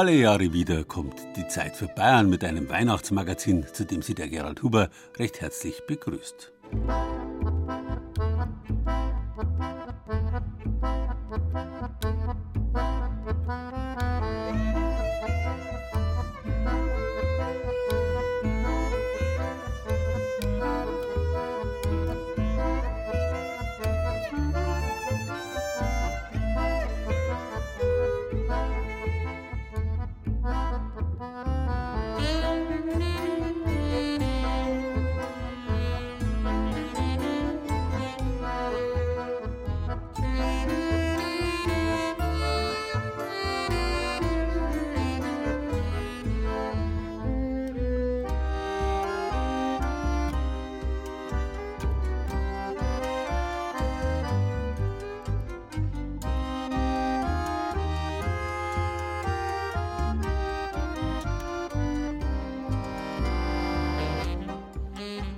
Alle Jahre wieder kommt die Zeit für Bayern mit einem Weihnachtsmagazin, zu dem Sie der Gerald Huber recht herzlich begrüßt.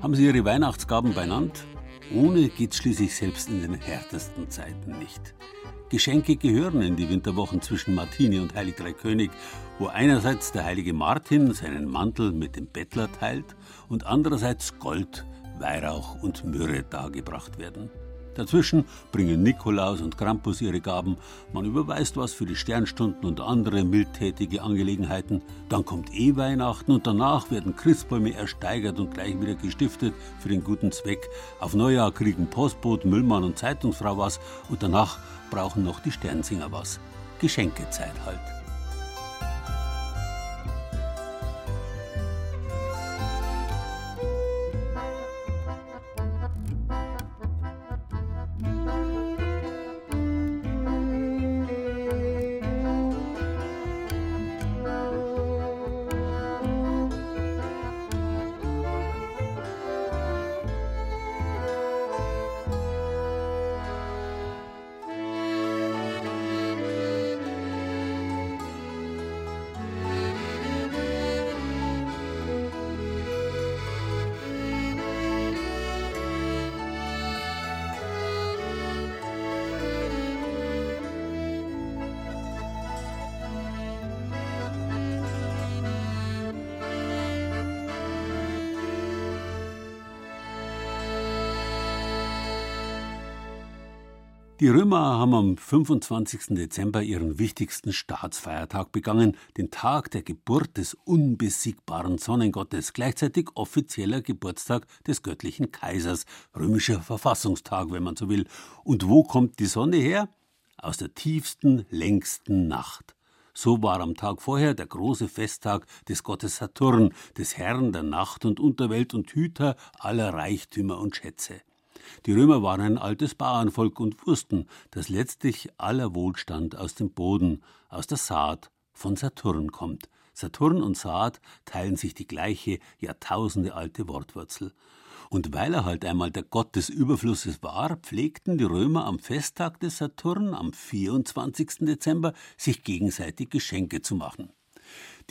Haben Sie Ihre Weihnachtsgaben benannt? Ohne geht's schließlich selbst in den härtesten Zeiten nicht. Geschenke gehören in die Winterwochen zwischen Martini und Heilig Drei König, wo einerseits der heilige Martin seinen Mantel mit dem Bettler teilt und andererseits Gold, Weihrauch und Myrrhe dargebracht werden. Dazwischen bringen Nikolaus und Krampus ihre Gaben, man überweist was für die Sternstunden und andere mildtätige Angelegenheiten, dann kommt eh Weihnachten und danach werden Christbäume ersteigert und gleich wieder gestiftet für den guten Zweck. Auf Neujahr kriegen Postbote, Müllmann und Zeitungsfrau was und danach brauchen noch die Sternsinger was. Geschenkezeit halt. Die Römer haben am 25. Dezember ihren wichtigsten Staatsfeiertag begangen, den Tag der Geburt des unbesiegbaren Sonnengottes, gleichzeitig offizieller Geburtstag des göttlichen Kaisers, römischer Verfassungstag, wenn man so will. Und wo kommt die Sonne her? Aus der tiefsten, längsten Nacht. So war am Tag vorher der große Festtag des Gottes Saturn, des Herrn der Nacht und Unterwelt und Hüter aller Reichtümer und Schätze. Die Römer waren ein altes Bauernvolk und wussten, dass letztlich aller Wohlstand aus dem Boden, aus der Saat von Saturn kommt. Saturn und Saat teilen sich die gleiche Jahrtausende alte Wortwurzel. Und weil er halt einmal der Gott des Überflusses war, pflegten die Römer am Festtag des Saturn, am 24. Dezember, sich gegenseitig Geschenke zu machen.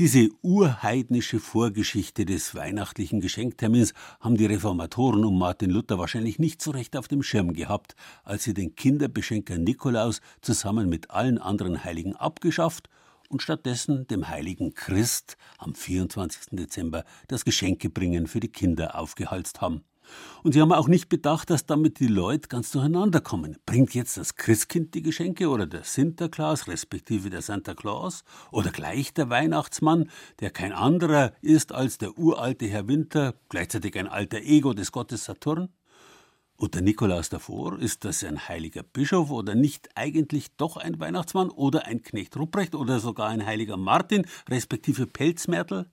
Diese urheidnische Vorgeschichte des weihnachtlichen Geschenktermins haben die Reformatoren um Martin Luther wahrscheinlich nicht so recht auf dem Schirm gehabt, als sie den Kinderbeschenker Nikolaus zusammen mit allen anderen Heiligen abgeschafft und stattdessen dem heiligen Christ am 24. Dezember das Geschenkebringen für die Kinder aufgehalst haben. Und sie haben auch nicht bedacht, dass damit die Leute ganz durcheinander kommen. Bringt jetzt das Christkind die Geschenke oder der Sinterklaas, respektive der Santa Claus oder gleich der Weihnachtsmann, der kein anderer ist als der uralte Herr Winter, gleichzeitig ein alter Ego des Gottes Saturn? Und der Nikolaus davor, ist das ein heiliger Bischof oder nicht eigentlich doch ein Weihnachtsmann oder ein Knecht Rupprecht oder sogar ein heiliger Martin, respektive Pelzmärtel?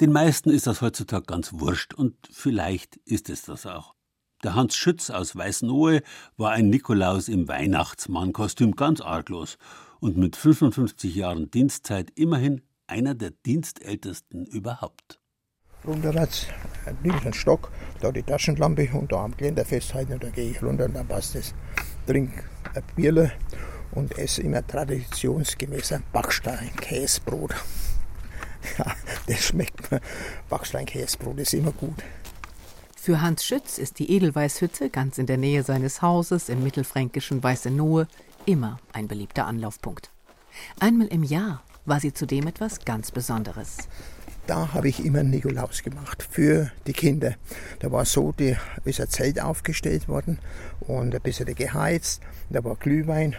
Den meisten ist das heutzutage ganz wurscht und vielleicht ist es das auch. Der Hans Schütz aus Weißenohe war ein Nikolaus im Weihnachtsmannkostüm ganz arglos und mit 55 Jahren Dienstzeit immerhin einer der dienstältesten überhaupt. Runterwärts einen Stock, da die Taschenlampe und da am Geländer festhalten und dann gehe ich runter und dann passt es. Trink ein Bierle und esse immer traditionsgemäß ein Backstein-Käsebrot. Ja, das schmeckt mir. Backstein-Käsebrot ist immer gut. Für Hans Schütz ist die Edelweißhütte ganz in der Nähe seines Hauses im mittelfränkischen Weißenohe immer ein beliebter Anlaufpunkt. Einmal im Jahr war sie zudem etwas ganz Besonderes. Da habe ich immer einen Nikolaus gemacht für die Kinder. Da war so, da ist ein Zelt aufgestellt worden und ein bisschen geheizt. Da war Glühwein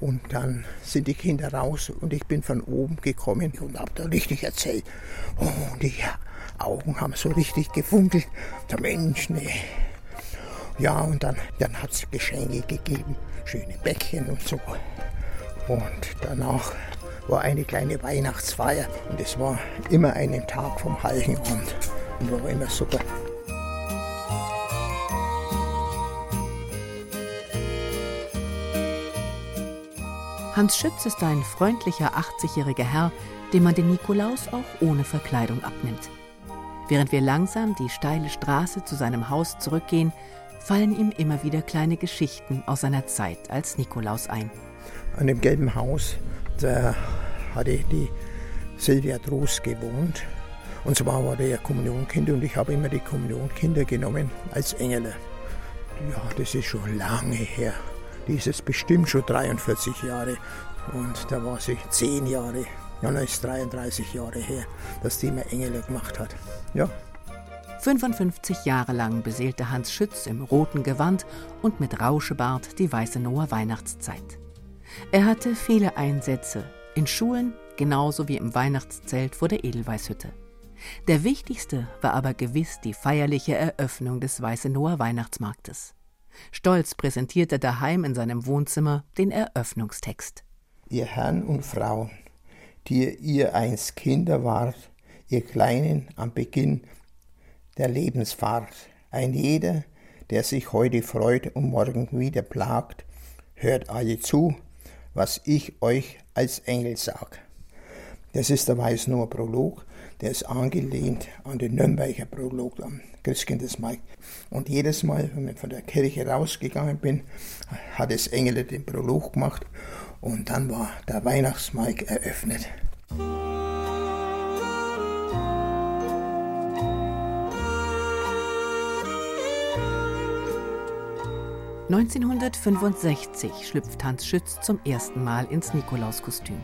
und dann sind die Kinder raus und ich bin von oben gekommen und habe da richtig erzählt. Oh, und die Augen haben so richtig gefunkelt. Der Mensch, nee. Ja, und dann, dann hat es Geschenke gegeben, schöne Bäckchen und so. Und danach war eine kleine Weihnachtsfeier und es war immer einen Tag vom Heiligen. Und war immer super. Hans Schütz ist ein freundlicher 80-jähriger Herr, dem man den Nikolaus auch ohne Verkleidung abnimmt. Während wir langsam die steile Straße zu seinem Haus zurückgehen, fallen ihm immer wieder kleine Geschichten aus seiner Zeit als Nikolaus ein. An dem gelben Haus, da hatte die Silvia Trost gewohnt. Und zwar war der Kommunionkind und ich habe immer die Kommunionkinder genommen als Engel. Ja, das ist schon lange her. Die ist jetzt bestimmt schon 43 Jahre. Und da war sie 10 Jahre. Ja, das ist 33 Jahre her, dass die mir Engel gemacht hat. Ja. 55 Jahre lang beseelte Hans Schütz im roten Gewand und mit Rauschebart die Weiße Noah Weihnachtszeit. Er hatte viele Einsätze, in Schulen genauso wie im Weihnachtszelt vor der Edelweißhütte. Der wichtigste war aber gewiss die feierliche Eröffnung des Weiße Noah Weihnachtsmarktes. Stolz präsentierte er daheim in seinem Wohnzimmer den Eröffnungstext. Ihr Herrn und Frauen, die ihr einst Kinder wart, ihr Kleinen am Beginn der Lebensfahrt, ein jeder, der sich heute freut und morgen wieder plagt, hört alle zu, was ich euch als Engel sag. Das ist der Weißnower Prolog, der ist angelehnt an den Nürnberger Prolog Christkindesmarkt. Und jedes Mal, wenn ich von der Kirche rausgegangen bin, hat es Engel den Prolog gemacht und dann war der Weihnachtsmarkt eröffnet. 1965 schlüpft Hans Schütz zum ersten Mal ins Nikolauskostüm.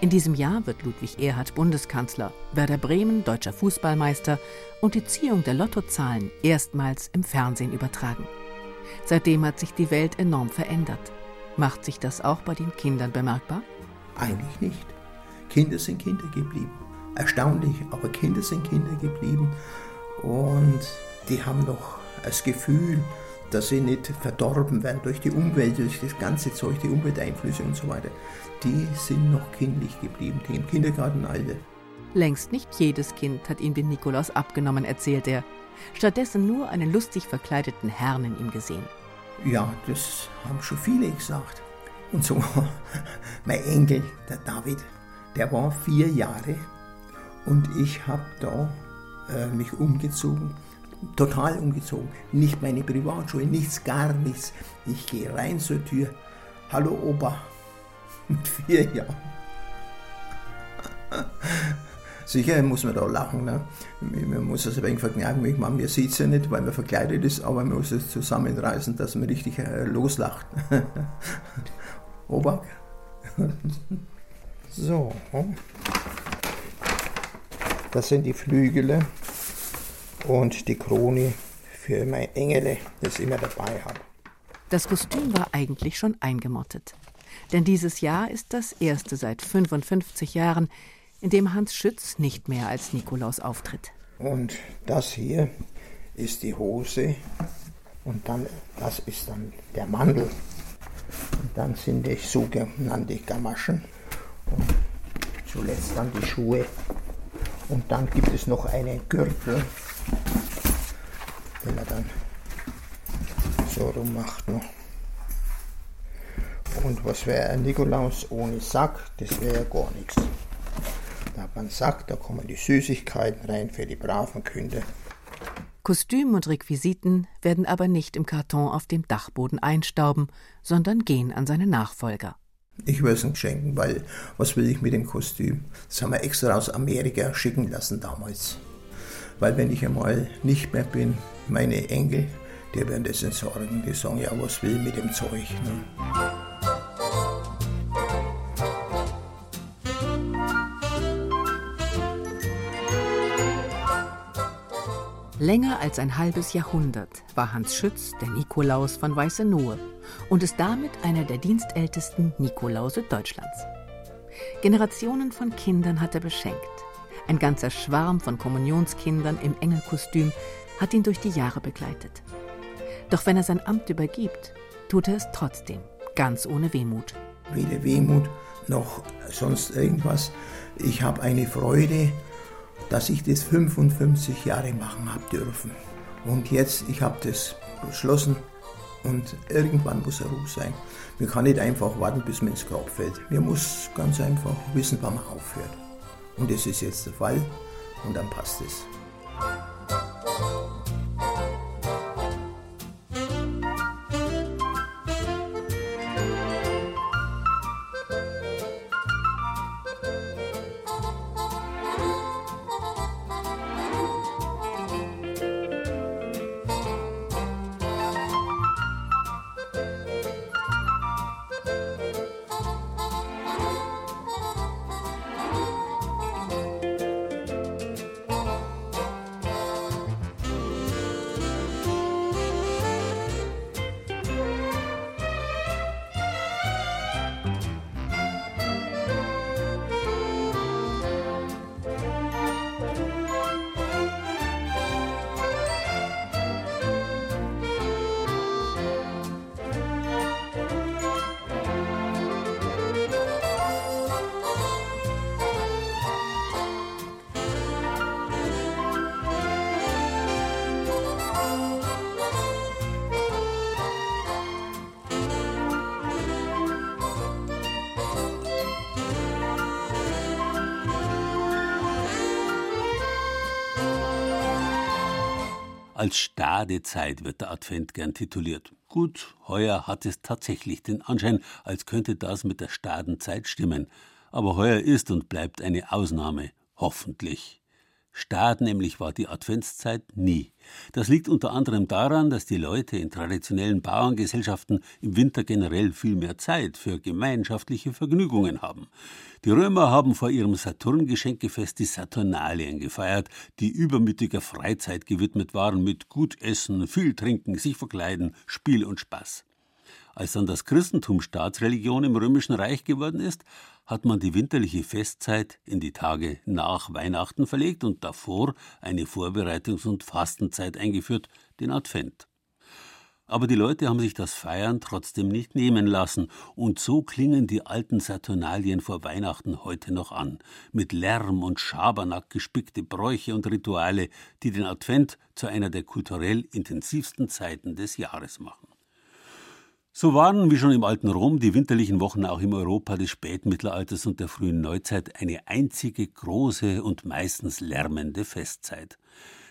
In diesem Jahr wird Ludwig Erhard Bundeskanzler, Werder Bremen deutscher Fußballmeister und die Ziehung der Lottozahlen erstmals im Fernsehen übertragen. Seitdem hat sich die Welt enorm verändert. Macht sich das auch bei den Kindern bemerkbar? Eigentlich nicht. Kinder sind Kinder geblieben. Erstaunlich, aber Kinder sind Kinder geblieben und die haben noch das Gefühl, dass sie nicht verdorben werden durch die Umwelt, durch das ganze Zeug, die Umwelteinflüsse und so weiter. Die sind noch kindlich geblieben, die im Kindergartenalter. Längst nicht jedes Kind hat ihm den Nikolaus abgenommen, erzählt er. Stattdessen nur einen lustig verkleideten Herrn in ihm gesehen. Ja, das haben schon viele gesagt. Und so, mein Enkel, der David, der war vier Jahre und ich habe da äh, mich umgezogen total umgezogen. Nicht meine Privatschule, nichts, gar nichts. Ich gehe rein zur Tür. Hallo Opa. Mit vier Jahren. Sicher muss man da lachen. Ne? Man muss es ein wenig verkneifen. Ich meine, man sieht es ja nicht, weil man verkleidet ist, aber man muss es zusammenreißen, dass man richtig äh, loslacht. Opa. so. Das sind die Flügel und die Krone für meine Engel, das ich immer dabei habe. Das Kostüm war eigentlich schon eingemottet. Denn dieses Jahr ist das erste seit 55 Jahren, in dem Hans Schütz nicht mehr als Nikolaus auftritt. Und das hier ist die Hose und dann das ist dann der Mandel. Und dann sind die sogenannte Gamaschen und zuletzt dann die Schuhe. Und dann gibt es noch einen Gürtel, den er dann so rummacht. Ne? Und was wäre ein Nikolaus ohne Sack? Das wäre ja gar nichts. Da hat man einen Sack, da kommen die Süßigkeiten rein für die braven Kinder. Kostüm und Requisiten werden aber nicht im Karton auf dem Dachboden einstauben, sondern gehen an seine Nachfolger. Ich würde es ihm schenken, weil was will ich mit dem Kostüm? Das haben wir extra aus Amerika schicken lassen damals. Weil wenn ich einmal nicht mehr bin, meine Enkel, die werden das entsorgen, die sagen, ja, was will mit dem Zeug. Ne? Länger als ein halbes Jahrhundert war Hans Schütz der Nikolaus von Weißenohe und ist damit einer der dienstältesten Nikolause Deutschlands. Generationen von Kindern hat er beschenkt. Ein ganzer Schwarm von Kommunionskindern im Engelkostüm hat ihn durch die Jahre begleitet. Doch wenn er sein Amt übergibt, tut er es trotzdem, ganz ohne Wehmut. Weder Wehmut noch sonst irgendwas. Ich habe eine Freude dass ich das 55 Jahre machen habe dürfen. Und jetzt, ich habe das beschlossen und irgendwann muss er Ruhe sein. Man kann nicht einfach warten, bis man ins Grab fällt. Man muss ganz einfach wissen, wann man aufhört. Und das ist jetzt der Fall und dann passt es. Als Stadezeit wird der Advent gern tituliert. Gut, heuer hat es tatsächlich den Anschein, als könnte das mit der Stadenzeit stimmen. Aber heuer ist und bleibt eine Ausnahme. Hoffentlich. Stad nämlich war die Adventszeit nie. Das liegt unter anderem daran, dass die Leute in traditionellen Bauerngesellschaften im Winter generell viel mehr Zeit für gemeinschaftliche Vergnügungen haben. Die Römer haben vor ihrem Saturngeschenkefest die Saturnalien gefeiert, die übermütiger Freizeit gewidmet waren mit gut essen, viel trinken, sich verkleiden, Spiel und Spaß. Als dann das Christentum Staatsreligion im Römischen Reich geworden ist, hat man die winterliche Festzeit in die Tage nach Weihnachten verlegt und davor eine Vorbereitungs- und Fastenzeit eingeführt, den Advent. Aber die Leute haben sich das Feiern trotzdem nicht nehmen lassen, und so klingen die alten Saturnalien vor Weihnachten heute noch an, mit Lärm und Schabernack gespickte Bräuche und Rituale, die den Advent zu einer der kulturell intensivsten Zeiten des Jahres machen. So waren, wie schon im alten Rom, die winterlichen Wochen auch im Europa des Spätmittelalters und der frühen Neuzeit eine einzige große und meistens lärmende Festzeit.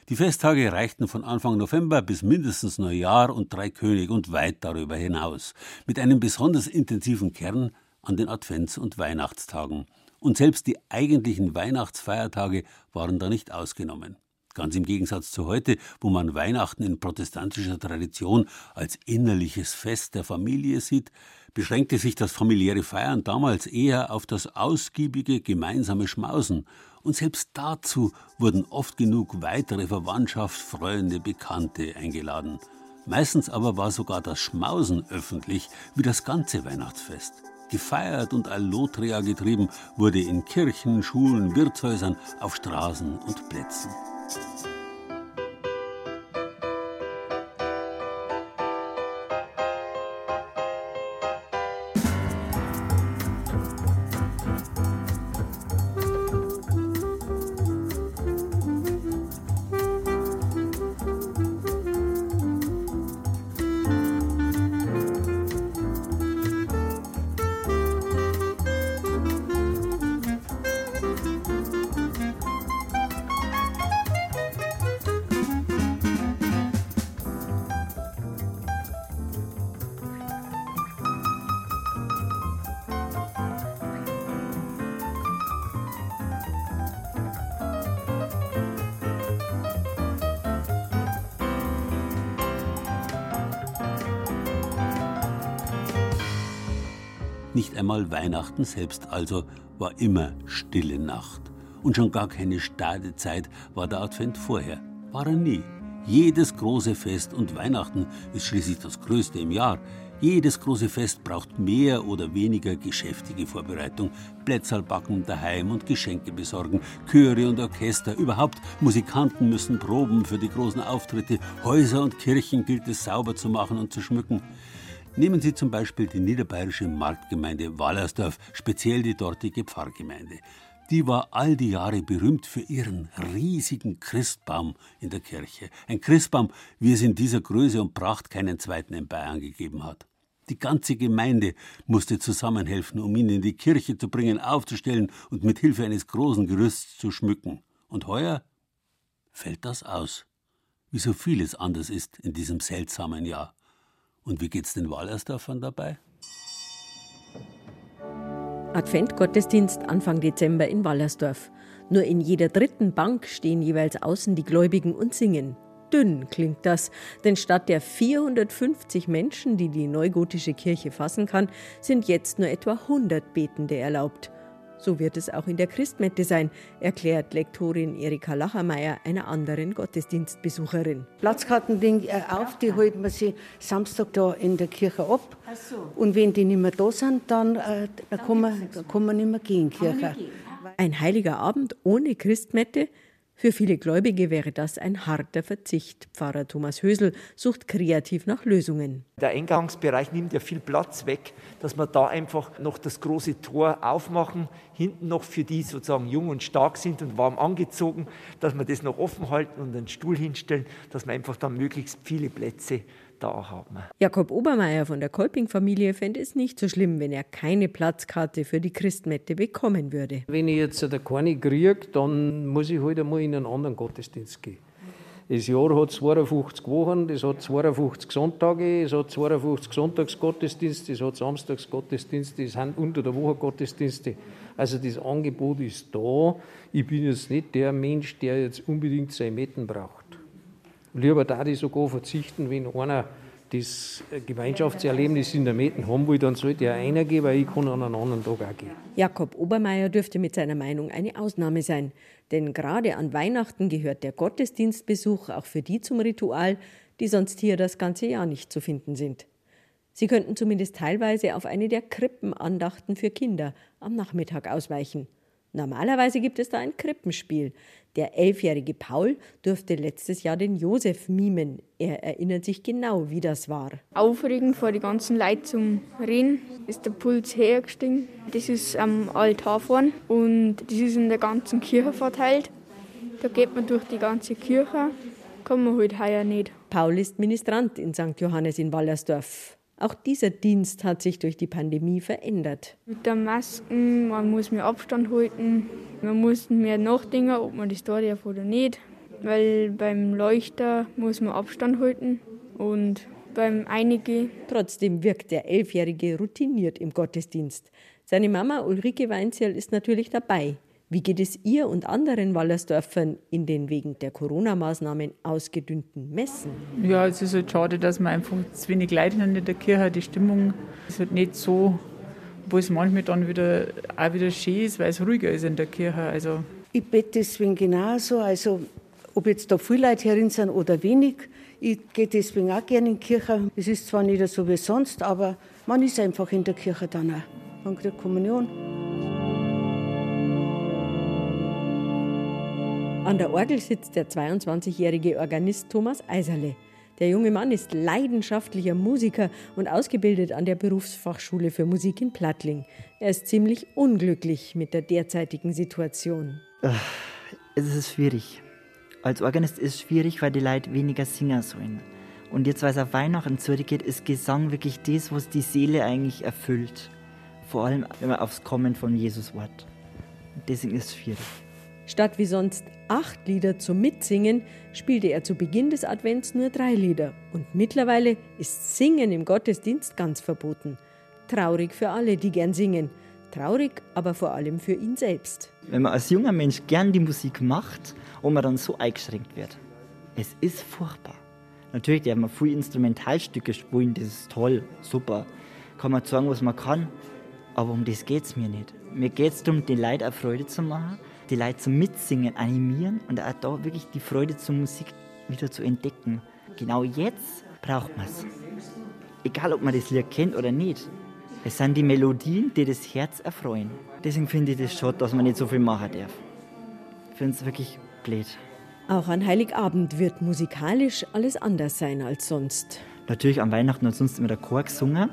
Die Festtage reichten von Anfang November bis mindestens Neujahr und Dreikönig und weit darüber hinaus, mit einem besonders intensiven Kern an den Advents- und Weihnachtstagen. Und selbst die eigentlichen Weihnachtsfeiertage waren da nicht ausgenommen. Ganz im Gegensatz zu heute, wo man Weihnachten in protestantischer Tradition als innerliches Fest der Familie sieht, beschränkte sich das familiäre Feiern damals eher auf das ausgiebige gemeinsame Schmausen, und selbst dazu wurden oft genug weitere Verwandtschaft, Freunde, Bekannte eingeladen. Meistens aber war sogar das Schmausen öffentlich, wie das ganze Weihnachtsfest. Gefeiert und Allotria getrieben wurde in Kirchen, Schulen, Wirtshäusern, auf Straßen und Plätzen. Nicht einmal Weihnachten selbst also war immer stille Nacht. Und schon gar keine Stadezeit war der Advent vorher. War er nie. Jedes große Fest und Weihnachten ist schließlich das größte im Jahr. Jedes große Fest braucht mehr oder weniger geschäftige Vorbereitung. Plätzerl backen daheim und Geschenke besorgen. Chöre und Orchester, überhaupt Musikanten müssen proben für die großen Auftritte. Häuser und Kirchen gilt es sauber zu machen und zu schmücken. Nehmen Sie zum Beispiel die niederbayerische Marktgemeinde Wallersdorf, speziell die dortige Pfarrgemeinde. Die war all die Jahre berühmt für ihren riesigen Christbaum in der Kirche. Ein Christbaum, wie es in dieser Größe und Pracht keinen zweiten in Bayern gegeben hat. Die ganze Gemeinde musste zusammenhelfen, um ihn in die Kirche zu bringen, aufzustellen und mit Hilfe eines großen Gerüsts zu schmücken. Und heuer fällt das aus, wie so vieles anders ist in diesem seltsamen Jahr. Und wie geht's den Wallersdorfern dabei? Adventgottesdienst Anfang Dezember in Wallersdorf. Nur in jeder dritten Bank stehen jeweils außen die Gläubigen und singen. Dünn klingt das, denn statt der 450 Menschen, die die neugotische Kirche fassen kann, sind jetzt nur etwa 100 Betende erlaubt. So wird es auch in der Christmette sein, erklärt Lektorin Erika Lachermeier einer anderen Gottesdienstbesucherin. Platzkarten liegen äh, auf, die holt man sich Samstag da in der Kirche ab. Und wenn die nicht mehr da sind, dann, äh, dann, kann, man, dann kann man nicht mehr gehen in die Kirche. Ein heiliger Abend ohne Christmette? Für viele Gläubige wäre das ein harter Verzicht. Pfarrer Thomas Hösel sucht kreativ nach Lösungen. Der Eingangsbereich nimmt ja viel Platz weg, dass wir da einfach noch das große Tor aufmachen, hinten noch für die sozusagen jung und stark sind und warm angezogen, dass wir das noch offen halten und einen Stuhl hinstellen, dass wir einfach dann möglichst viele Plätze da haben. Jakob Obermeier von der Kolping-Familie fände es nicht so schlimm, wenn er keine Platzkarte für die Christmette bekommen würde. Wenn ich jetzt keine kriege, dann muss ich halt einmal in einen anderen Gottesdienst gehen. Das Jahr hat 52 Wochen, das hat 52 Sonntage, es hat 52 Sonntagsgottesdienste, es hat Samstagsgottesdienste, es sind unter der Woche Gottesdienste. Also das Angebot ist da. Ich bin jetzt nicht der Mensch, der jetzt unbedingt seine Metten braucht. Lieber da die sogar verzichten, wenn einer das Gemeinschaftserlebnis in der Meten haben will, dann sollte er einer gehen, weil ich kann an einem anderen Tag auch gehen. Jakob Obermeier dürfte mit seiner Meinung eine Ausnahme sein. Denn gerade an Weihnachten gehört der Gottesdienstbesuch auch für die zum Ritual, die sonst hier das ganze Jahr nicht zu finden sind. Sie könnten zumindest teilweise auf eine der Krippenandachten für Kinder am Nachmittag ausweichen. Normalerweise gibt es da ein Krippenspiel. Der elfjährige Paul durfte letztes Jahr den Josef mimen. Er erinnert sich genau, wie das war. Aufregend vor die ganzen Leute zum Reden ist der Puls hergestiegen. Das ist am Altar vorn und das ist in der ganzen Kirche verteilt. Da geht man durch die ganze Kirche, kann man heute halt heuer nicht. Paul ist Ministrant in St. Johannes in Wallersdorf. Auch dieser Dienst hat sich durch die Pandemie verändert. Mit der Masken, man muss mehr Abstand halten, man muss mehr nachdenken, ob man das da darf oder nicht. Weil beim Leuchter muss man Abstand halten und beim Einige. Trotzdem wirkt der Elfjährige routiniert im Gottesdienst. Seine Mama Ulrike Weinzierl ist natürlich dabei. Wie geht es ihr und anderen Wallersdörfern in den wegen der Corona-Maßnahmen ausgedünnten Messen? Ja, es ist halt schade, dass man einfach zu wenig Leute in der Kirche. Die Stimmung ist halt nicht so, wo es manchmal dann wieder auch wieder schön ist, weil es ruhiger ist in der Kirche. Also ich bete deswegen genauso. Also ob jetzt da viele Leute herin sind oder wenig, ich gehe deswegen auch gerne in die Kirche. Es ist zwar nicht so wie sonst, aber man ist einfach in der Kirche dann auch. Man kriegt Kommunion. An der Orgel sitzt der 22-jährige Organist Thomas Eiserle. Der junge Mann ist leidenschaftlicher Musiker und ausgebildet an der Berufsfachschule für Musik in Plattling. Er ist ziemlich unglücklich mit der derzeitigen Situation. Es ist schwierig. Als Organist ist es schwierig, weil die Leute weniger singen sollen. Und jetzt, weil es auf Weihnachten zurückgeht, ist Gesang wirklich das, was die Seele eigentlich erfüllt. Vor allem, wenn man aufs Kommen von Jesus wart. Deswegen ist es schwierig. Statt wie sonst acht Lieder zum Mitsingen spielte er zu Beginn des Advents nur drei Lieder. Und mittlerweile ist Singen im Gottesdienst ganz verboten. Traurig für alle, die gern singen. Traurig, aber vor allem für ihn selbst. Wenn man als junger Mensch gern die Musik macht und man dann so eingeschränkt wird, es ist furchtbar. Natürlich darf man viele Instrumentalstücke spielen, das ist toll, super. Kann man sagen, was man kann. Aber um das geht es mir nicht. Mir geht es darum, den Leuten auch Freude zu machen, die Leute zum Mitsingen, animieren und auch da wirklich die Freude zur Musik wieder zu entdecken. Genau jetzt braucht man es. Egal, ob man das Lied kennt oder nicht. Es sind die Melodien, die das Herz erfreuen. Deswegen finde ich das schade, dass man nicht so viel machen darf. Ich finde es wirklich blöd. Auch an Heiligabend wird musikalisch alles anders sein als sonst. Natürlich an Weihnachten und sonst immer der Chor gesungen.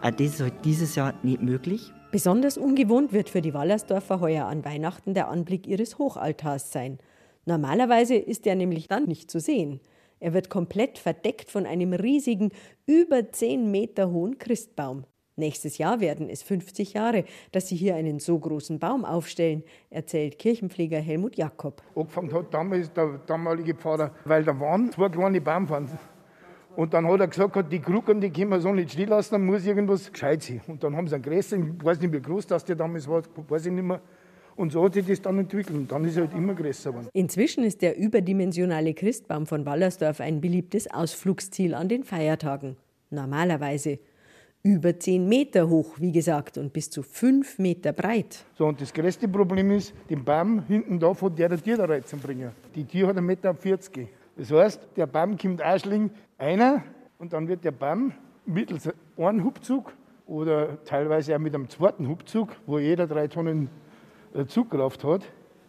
Auch das ist halt dieses Jahr nicht möglich. Besonders ungewohnt wird für die Wallersdorfer heuer an Weihnachten der Anblick ihres Hochaltars sein. Normalerweise ist er nämlich dann nicht zu sehen. Er wird komplett verdeckt von einem riesigen, über 10 Meter hohen Christbaum. Nächstes Jahr werden es 50 Jahre, dass sie hier einen so großen Baum aufstellen, erzählt Kirchenpfleger Helmut Jakob. Angefangen hat damals der damalige Pfarrer, weil da waren zwei kleine Baumfans. Und dann hat er gesagt, die Krücken, die können wir so nicht stehen lassen, dann muss irgendwas gescheit sein. Und dann haben sie einen größeren, ich weiß nicht, wie groß das der damals war, weiß ich nicht mehr. Und so hat sich das dann entwickelt. Und dann ist er halt immer größer geworden. Inzwischen ist der überdimensionale Christbaum von Wallersdorf ein beliebtes Ausflugsziel an den Feiertagen. Normalerweise über 10 Meter hoch, wie gesagt, und bis zu 5 Meter breit. So, und das größte Problem ist, den Baum hinten da von der Tier da reinzubringen. Die Tier hat 1,40 Meter. Das heißt, der Baum kommt einschlingen, einer, und dann wird der Baum mittels einem Hubzug oder teilweise auch mit einem zweiten Hubzug, wo jeder drei Tonnen äh, Zugkraft hat,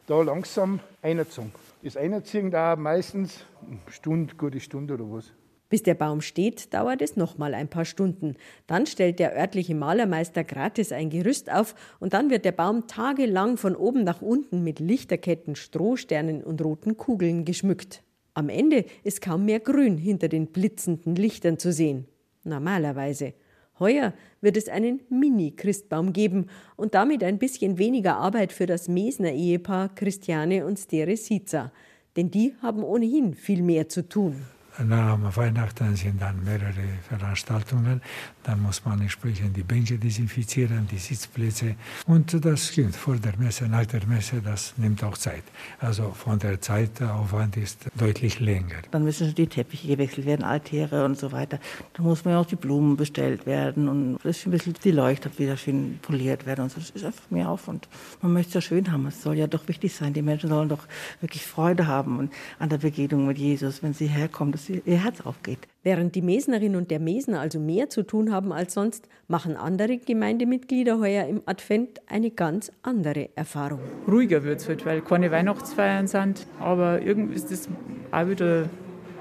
da langsam einerzogen. Das Einerziehen dauert meistens eine Stunde, gute Stunde oder was. Bis der Baum steht, dauert es noch mal ein paar Stunden. Dann stellt der örtliche Malermeister gratis ein Gerüst auf und dann wird der Baum tagelang von oben nach unten mit Lichterketten, Strohsternen und roten Kugeln geschmückt. Am Ende ist kaum mehr Grün hinter den blitzenden Lichtern zu sehen. Normalerweise. Heuer wird es einen Mini-Christbaum geben und damit ein bisschen weniger Arbeit für das Mesner Ehepaar Christiane und Stere Siza. Denn die haben ohnehin viel mehr zu tun nach Weihnachten sind dann mehrere Veranstaltungen. Dann muss man entsprechend die Bänke desinfizieren, die Sitzplätze. Und das stimmt, vor der Messe, nach der Messe, das nimmt auch Zeit. Also von der Zeitaufwand ist deutlich länger. Dann müssen die Teppiche gewechselt werden, Altäre und so weiter. Dann muss man auch die Blumen bestellt werden und ein bisschen die Leuchter wieder schön poliert werden. Und so. Das ist einfach mehr Aufwand. Man möchte es ja schön haben. Es soll ja doch wichtig sein. Die Menschen sollen doch wirklich Freude haben an der Begegnung mit Jesus, wenn sie herkommen, dass ihr Herz aufgeht. Während die Mesnerin und der Mesner also mehr zu tun haben als sonst, machen andere Gemeindemitglieder heuer im Advent eine ganz andere Erfahrung. Ruhiger wird es halt, weil keine Weihnachtsfeiern sind. Aber irgendwie ist das auch wieder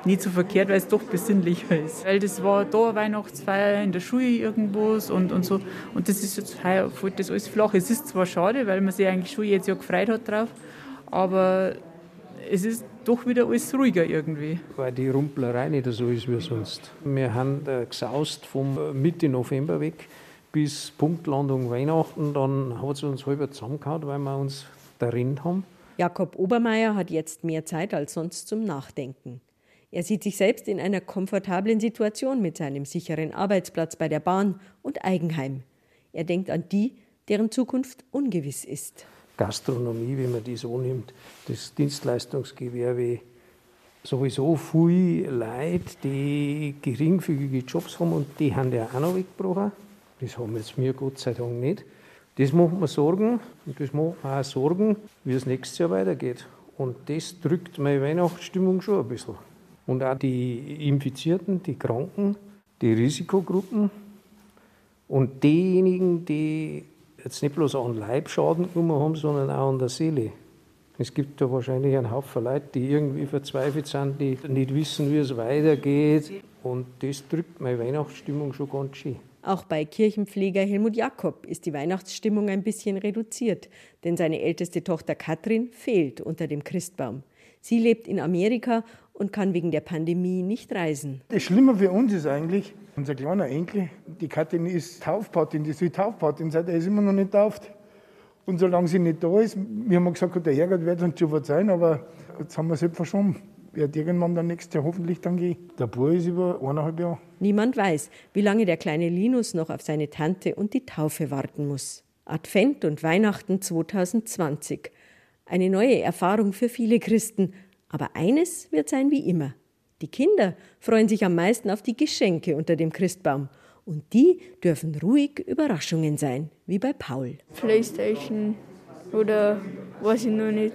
nicht so verkehrt, weil es doch besinnlicher ist. Weil das war da eine Weihnachtsfeier in der Schule irgendwo und, und so. Und das ist jetzt heuer fällt das alles flach. Es ist zwar schade, weil man sich eigentlich schon jetzt ja gefreut hat drauf, aber es ist doch wieder alles ruhiger irgendwie. Weil die Rumplerei nicht so ist wie sonst. Wir haben äh, gesaust vom Mitte November weg bis Punktlandung Weihnachten. Dann hat es uns halber zusammengehauen, weil wir uns darin haben. Jakob Obermeier hat jetzt mehr Zeit als sonst zum Nachdenken. Er sieht sich selbst in einer komfortablen Situation mit seinem sicheren Arbeitsplatz bei der Bahn und Eigenheim. Er denkt an die, deren Zukunft ungewiss ist. Gastronomie, wenn man die so nimmt, das Dienstleistungsgewerbe, sowieso viele Leute, die geringfügige Jobs haben und die haben ja auch noch weggebrochen. Das haben jetzt wir Gott sei Dank nicht. Das macht mir Sorgen und das macht mir auch Sorgen, wie es nächstes Jahr weitergeht. Und das drückt meine Weihnachtsstimmung schon ein bisschen. Und auch die Infizierten, die Kranken, die Risikogruppen und diejenigen, die jetzt nicht bloß an Leibschaden genommen haben, sondern auch an der Seele. Es gibt da wahrscheinlich einen Haufen Leute, die irgendwie verzweifelt sind, die nicht wissen, wie es weitergeht. Und das drückt meine Weihnachtsstimmung schon ganz schön. Auch bei Kirchenpfleger Helmut Jakob ist die Weihnachtsstimmung ein bisschen reduziert, denn seine älteste Tochter Katrin fehlt unter dem Christbaum. Sie lebt in Amerika und kann wegen der Pandemie nicht reisen. Das Schlimme für uns ist eigentlich, unser kleiner Enkel, die Katrin ist Taufpatin, die soll Taufpatin sein, der ist immer noch nicht tauft. Und solange sie nicht da ist, wir haben gesagt, der Herrgott wird uns schon verzeihen, aber jetzt haben wir es halt verschoben. Wird irgendwann dann nächstes Jahr hoffentlich dann gehen. Der Bub ist über eineinhalb Jahre. Niemand weiß, wie lange der kleine Linus noch auf seine Tante und die Taufe warten muss. Advent und Weihnachten 2020. Eine neue Erfahrung für viele Christen, aber eines wird sein wie immer. Die Kinder freuen sich am meisten auf die Geschenke unter dem Christbaum Und die dürfen ruhig Überraschungen sein, wie bei Paul. Playstation oder weiß ich noch nicht.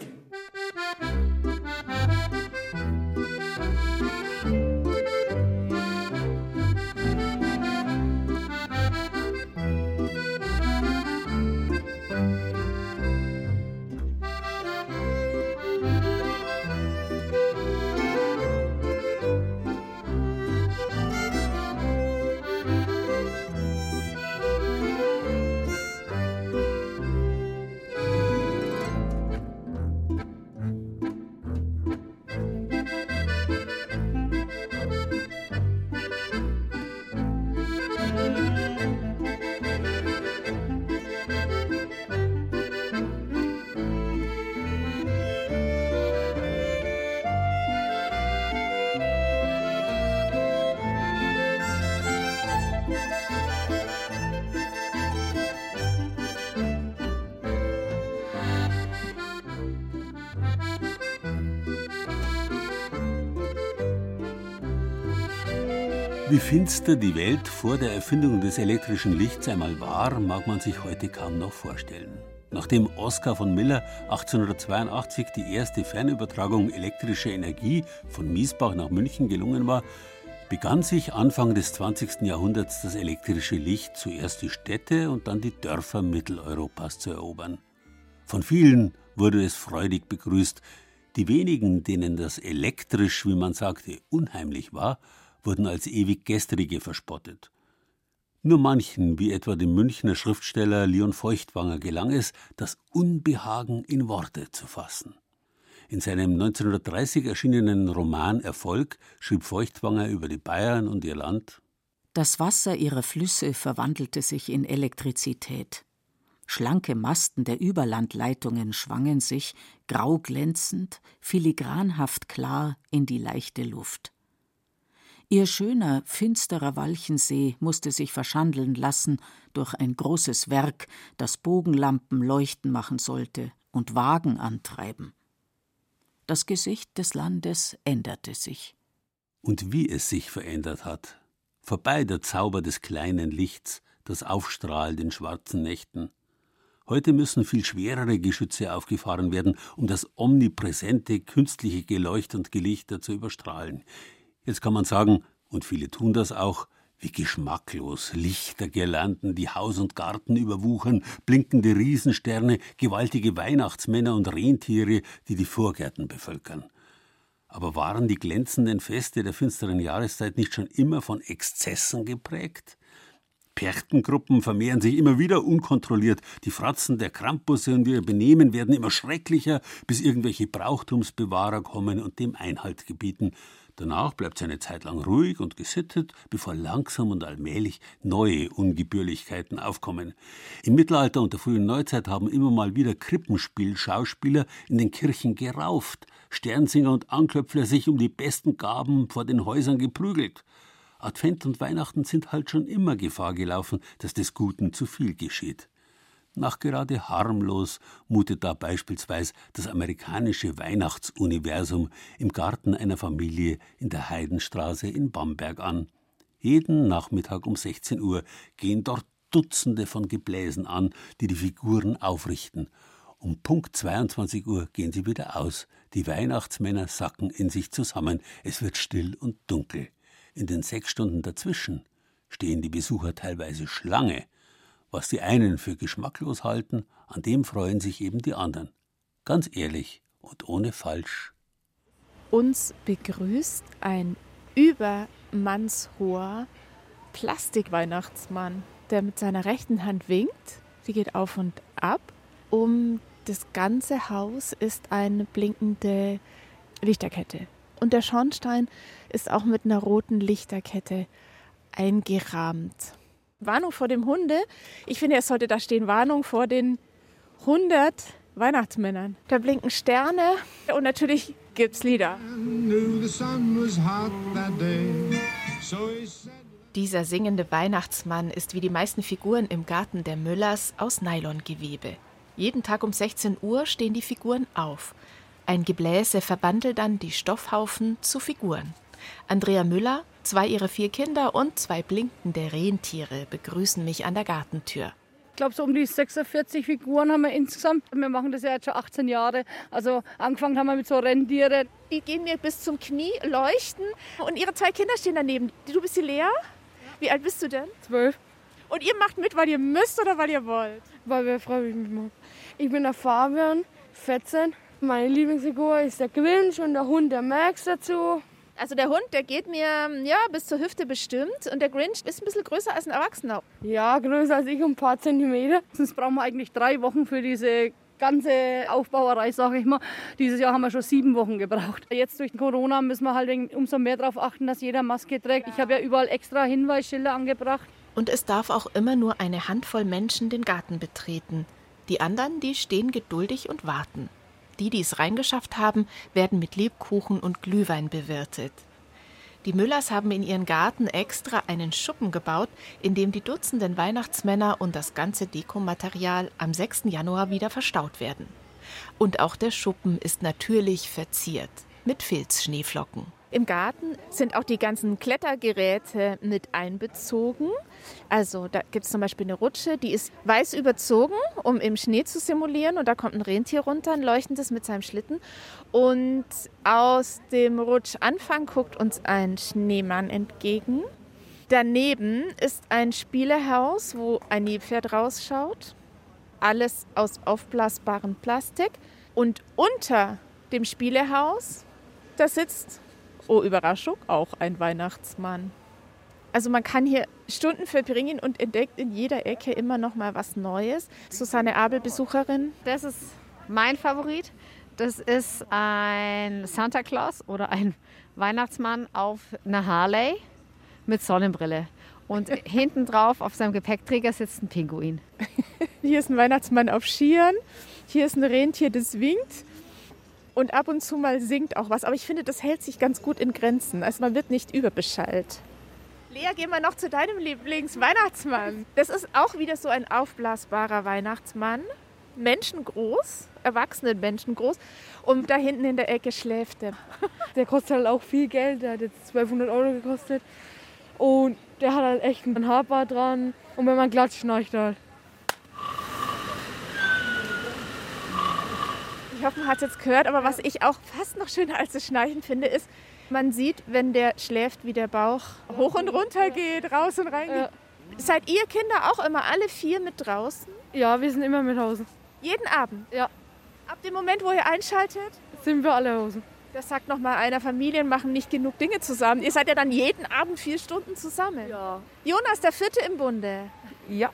Finster die Welt vor der Erfindung des elektrischen Lichts einmal war, mag man sich heute kaum noch vorstellen. Nachdem Oskar von Miller 1882 die erste Fernübertragung elektrischer Energie von Miesbach nach München gelungen war, begann sich Anfang des 20. Jahrhunderts das elektrische Licht zuerst die Städte und dann die Dörfer Mitteleuropas zu erobern. Von vielen wurde es freudig begrüßt. Die wenigen, denen das elektrisch, wie man sagte, unheimlich war, wurden als ewig Gestrige verspottet. Nur manchen, wie etwa dem Münchner Schriftsteller Leon Feuchtwanger, gelang es, das Unbehagen in Worte zu fassen. In seinem 1930 erschienenen Roman Erfolg schrieb Feuchtwanger über die Bayern und ihr Land Das Wasser ihrer Flüsse verwandelte sich in Elektrizität. Schlanke Masten der Überlandleitungen schwangen sich, grau glänzend, filigranhaft klar, in die leichte Luft. Ihr schöner, finsterer Walchensee musste sich verschandeln lassen durch ein großes Werk, das Bogenlampen leuchten machen sollte und Wagen antreiben. Das Gesicht des Landes änderte sich. Und wie es sich verändert hat. Vorbei der Zauber des kleinen Lichts, das aufstrahlt in schwarzen Nächten. Heute müssen viel schwerere Geschütze aufgefahren werden, um das omnipräsente künstliche Geleucht und Gelichter zu überstrahlen. Jetzt kann man sagen, und viele tun das auch, wie geschmacklos Lichtergirlanden, die Haus und Garten überwuchern, blinkende Riesensterne, gewaltige Weihnachtsmänner und Rentiere, die die Vorgärten bevölkern. Aber waren die glänzenden Feste der finsteren Jahreszeit nicht schon immer von Exzessen geprägt? Perchtengruppen vermehren sich immer wieder unkontrolliert. Die Fratzen der Krampusse und ihr Benehmen werden immer schrecklicher, bis irgendwelche Brauchtumsbewahrer kommen und dem Einhalt gebieten. Danach bleibt sie eine Zeit lang ruhig und gesittet, bevor langsam und allmählich neue Ungebührlichkeiten aufkommen. Im Mittelalter und der frühen Neuzeit haben immer mal wieder Krippenspielschauspieler in den Kirchen gerauft, Sternsinger und Anklöpfler sich um die besten Gaben vor den Häusern geprügelt. Advent und Weihnachten sind halt schon immer Gefahr gelaufen, dass des Guten zu viel geschieht. Nachgerade harmlos mutet da beispielsweise das amerikanische Weihnachtsuniversum im Garten einer Familie in der Heidenstraße in Bamberg an. Jeden Nachmittag um 16 Uhr gehen dort Dutzende von Gebläsen an, die die Figuren aufrichten. Um Punkt 22 Uhr gehen sie wieder aus. Die Weihnachtsmänner sacken in sich zusammen. Es wird still und dunkel. In den sechs Stunden dazwischen stehen die Besucher teilweise Schlange. Was die einen für geschmacklos halten, an dem freuen sich eben die anderen. Ganz ehrlich und ohne falsch. Uns begrüßt ein übermannshoher Plastikweihnachtsmann, der mit seiner rechten Hand winkt. Sie geht auf und ab. Um das ganze Haus ist eine blinkende Lichterkette. Und der Schornstein ist auch mit einer roten Lichterkette eingerahmt. Warnung vor dem Hunde. Ich finde, es sollte da stehen Warnung vor den 100 Weihnachtsmännern. Da blinken Sterne und natürlich gibt's Lieder. Dieser singende Weihnachtsmann ist wie die meisten Figuren im Garten der Müllers aus Nylongewebe. Jeden Tag um 16 Uhr stehen die Figuren auf. Ein Gebläse verbandelt dann die Stoffhaufen zu Figuren. Andrea Müller, zwei ihrer vier Kinder und zwei blinkende Rentiere begrüßen mich an der Gartentür. Ich glaube, so um die 46 Figuren haben wir insgesamt. Wir machen das ja jetzt schon 18 Jahre. Also angefangen haben wir mit so Rentiere. Die gehen mir bis zum Knie, leuchten. Und ihre zwei Kinder stehen daneben. Du bist die Lea? Wie alt bist du denn? Zwölf. Und ihr macht mit, weil ihr müsst oder weil ihr wollt? Weil wir freiwillig mitmachen. Ich bin der Fabian, 14. Meine Lieblingsfigur ist der Grinch und der Hund, der Max dazu. Also der Hund, der geht mir ja bis zur Hüfte bestimmt und der Grinch ist ein bisschen größer als ein Erwachsener. Ja, größer als ich, um ein paar Zentimeter. Sonst brauchen wir eigentlich drei Wochen für diese ganze Aufbauerei, sage ich mal. Dieses Jahr haben wir schon sieben Wochen gebraucht. Jetzt durch Corona müssen wir halt umso mehr darauf achten, dass jeder Maske trägt. Ich habe ja überall extra Hinweisschilder angebracht. Und es darf auch immer nur eine Handvoll Menschen den Garten betreten. Die anderen, die stehen geduldig und warten. Die, die es reingeschafft haben, werden mit Lebkuchen und Glühwein bewirtet. Die Müllers haben in ihren Garten extra einen Schuppen gebaut, in dem die Dutzenden Weihnachtsmänner und das ganze Dekomaterial am 6. Januar wieder verstaut werden. Und auch der Schuppen ist natürlich verziert mit Filzschneeflocken. Im Garten sind auch die ganzen Klettergeräte mit einbezogen. Also da gibt es zum Beispiel eine Rutsche, die ist weiß überzogen, um im Schnee zu simulieren. Und da kommt ein Rentier runter, ein leuchtendes mit seinem Schlitten. Und aus dem Rutschanfang guckt uns ein Schneemann entgegen. Daneben ist ein Spielehaus, wo ein Nilpferd rausschaut. Alles aus aufblasbarem Plastik. Und unter dem Spielehaus, da sitzt oh Überraschung, auch ein Weihnachtsmann. Also man kann hier Stunden verbringen und entdeckt in jeder Ecke immer noch mal was Neues. Susanne Abel, Besucherin. Das ist mein Favorit. Das ist ein Santa Claus oder ein Weihnachtsmann auf einer Harley mit Sonnenbrille. Und hinten drauf auf seinem Gepäckträger sitzt ein Pinguin. Hier ist ein Weihnachtsmann auf Skiern. Hier ist ein Rentier, das winkt und ab und zu mal singt auch was. Aber ich finde, das hält sich ganz gut in Grenzen. Also man wird nicht überbeschallt. Lea, gehen wir noch zu deinem Lieblingsweihnachtsmann. Das ist auch wieder so ein aufblasbarer Weihnachtsmann. Menschengroß, erwachsenen Menschengroß. Und da hinten in der Ecke schläft er. Der kostet halt auch viel Geld. Der hat jetzt 1200 Euro gekostet. Und der hat halt echt ein Haarbart dran. Und wenn man glatt schnarcht halt. Ich hoffe, man hat es jetzt gehört. Aber was ich auch fast noch schöner als das Schnarchen finde, ist, man sieht, wenn der schläft, wie der Bauch hoch und runter geht, raus und rein. Ja. Seid ihr Kinder auch immer alle vier mit draußen? Ja, wir sind immer mit Hause. Jeden Abend? Ja. Ab dem Moment, wo ihr einschaltet? Sind wir alle Hause. Das sagt noch mal einer, Familien machen nicht genug Dinge zusammen. Ihr seid ja dann jeden Abend vier Stunden zusammen. Ja. Jonas, der Vierte im Bunde. Ja.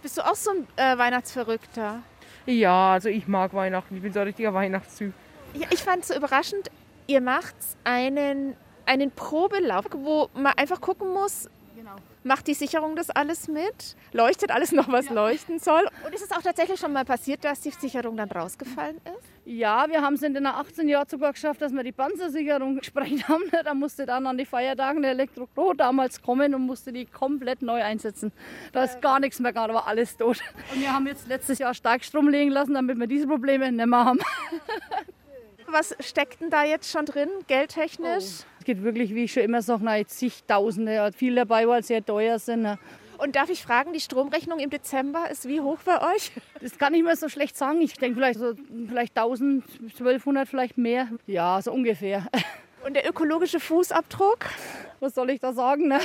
Bist du auch so ein äh, Weihnachtsverrückter? Ja, also ich mag Weihnachten. Ich bin so ein richtiger Weihnachtstyp. Ja, ich fand es so überraschend. Ihr macht einen, einen Probelauf, wo man einfach gucken muss. Macht die Sicherung das alles mit? Leuchtet alles noch, was ja. leuchten soll? Und ist es auch tatsächlich schon mal passiert, dass die Sicherung dann rausgefallen ist? Ja, wir haben es in den 18 Jahren sogar geschafft, dass wir die Panzersicherung gesprengt haben. Da musste dann an die Feiertagen der Elektro damals kommen und musste die komplett neu einsetzen. Da ist gar nichts mehr da war alles tot. Und wir haben jetzt letztes Jahr Starkstrom legen lassen, damit wir diese Probleme nicht mehr haben. Was steckt denn da jetzt schon drin, geldtechnisch? Oh. Es geht wirklich, wie ich schon immer sage, zigtausende. Viel dabei, weil sie sehr teuer sind. Ne. Und darf ich fragen, die Stromrechnung im Dezember ist wie hoch bei euch? Das kann ich mir so schlecht sagen. Ich denke vielleicht so vielleicht 1000, 1200, vielleicht mehr. Ja, so ungefähr. Und der ökologische Fußabdruck? Was soll ich da sagen? Ne?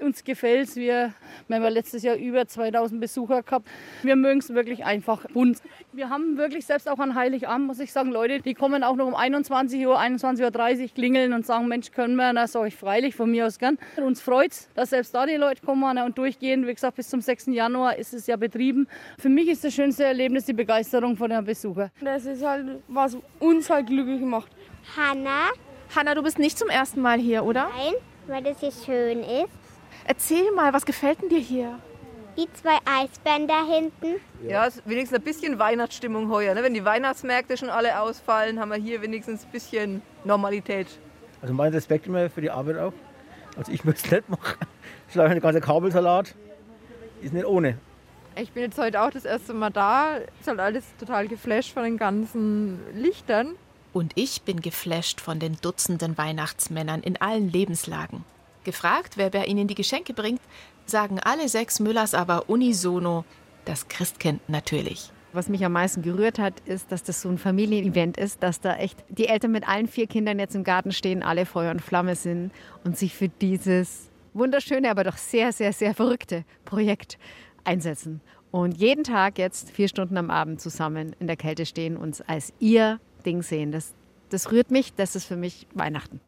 Uns gefällt es. Wir, wir haben letztes Jahr über 2000 Besucher gehabt. Wir mögen es wirklich einfach bunt. Wir haben wirklich selbst auch an Heiligabend, muss ich sagen, Leute, die kommen auch noch um 21 Uhr, 21.30 Uhr klingeln und sagen, Mensch, können wir? Na, sage ich freilich, von mir aus gern. Uns freut es, dass selbst da die Leute kommen und durchgehen. Wie gesagt, bis zum 6. Januar ist es ja betrieben. Für mich ist das schönste Erlebnis die Begeisterung von den Besuchern. Das ist halt, was uns halt glücklich macht. Hanna. Hanna, du bist nicht zum ersten Mal hier, oder? Nein, weil das hier schön ist. Erzähl mal, was gefällt denn dir hier? Die zwei Eisbären da hinten. Ja, es ist wenigstens ein bisschen Weihnachtsstimmung heuer. Ne? Wenn die Weihnachtsmärkte schon alle ausfallen, haben wir hier wenigstens ein bisschen Normalität. Also mein Respekt immer für die Arbeit auch. Also ich möchte es nicht machen. Ich schlage eine ganze Kabelsalat. Ist nicht ohne. Ich bin jetzt heute auch das erste Mal da. Ist halt alles total geflasht von den ganzen Lichtern. Und ich bin geflasht von den Dutzenden Weihnachtsmännern in allen Lebenslagen. Gefragt, wer bei ihnen die Geschenke bringt, sagen alle sechs Müllers aber unisono das Christkind natürlich. Was mich am meisten gerührt hat, ist, dass das so ein Familienevent ist, dass da echt die Eltern mit allen vier Kindern jetzt im Garten stehen, alle Feuer und Flamme sind und sich für dieses wunderschöne, aber doch sehr, sehr, sehr verrückte Projekt einsetzen. Und jeden Tag jetzt vier Stunden am Abend zusammen in der Kälte stehen und als ihr Ding sehen. Das, das rührt mich, das ist für mich Weihnachten.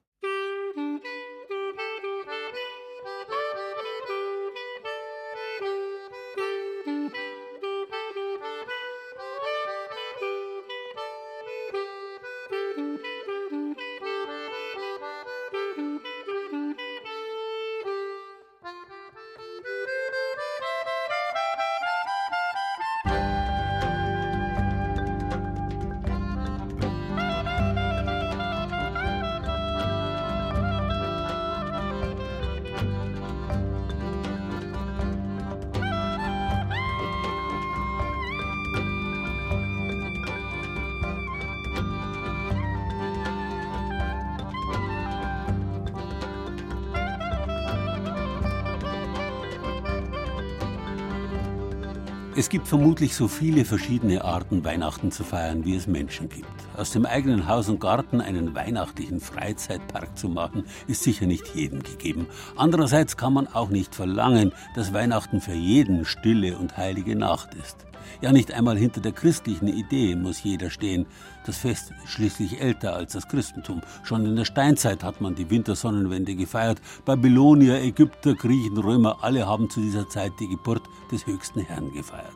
Es gibt vermutlich so viele verschiedene Arten, Weihnachten zu feiern, wie es Menschen gibt. Aus dem eigenen Haus und Garten einen weihnachtlichen Freizeitpark zu machen, ist sicher nicht jedem gegeben. Andererseits kann man auch nicht verlangen, dass Weihnachten für jeden stille und heilige Nacht ist. Ja, nicht einmal hinter der christlichen Idee muss jeder stehen. Das Fest ist schließlich älter als das Christentum. Schon in der Steinzeit hat man die Wintersonnenwende gefeiert. Babylonier, Ägypter, Griechen, Römer, alle haben zu dieser Zeit die Geburt des höchsten Herrn gefeiert.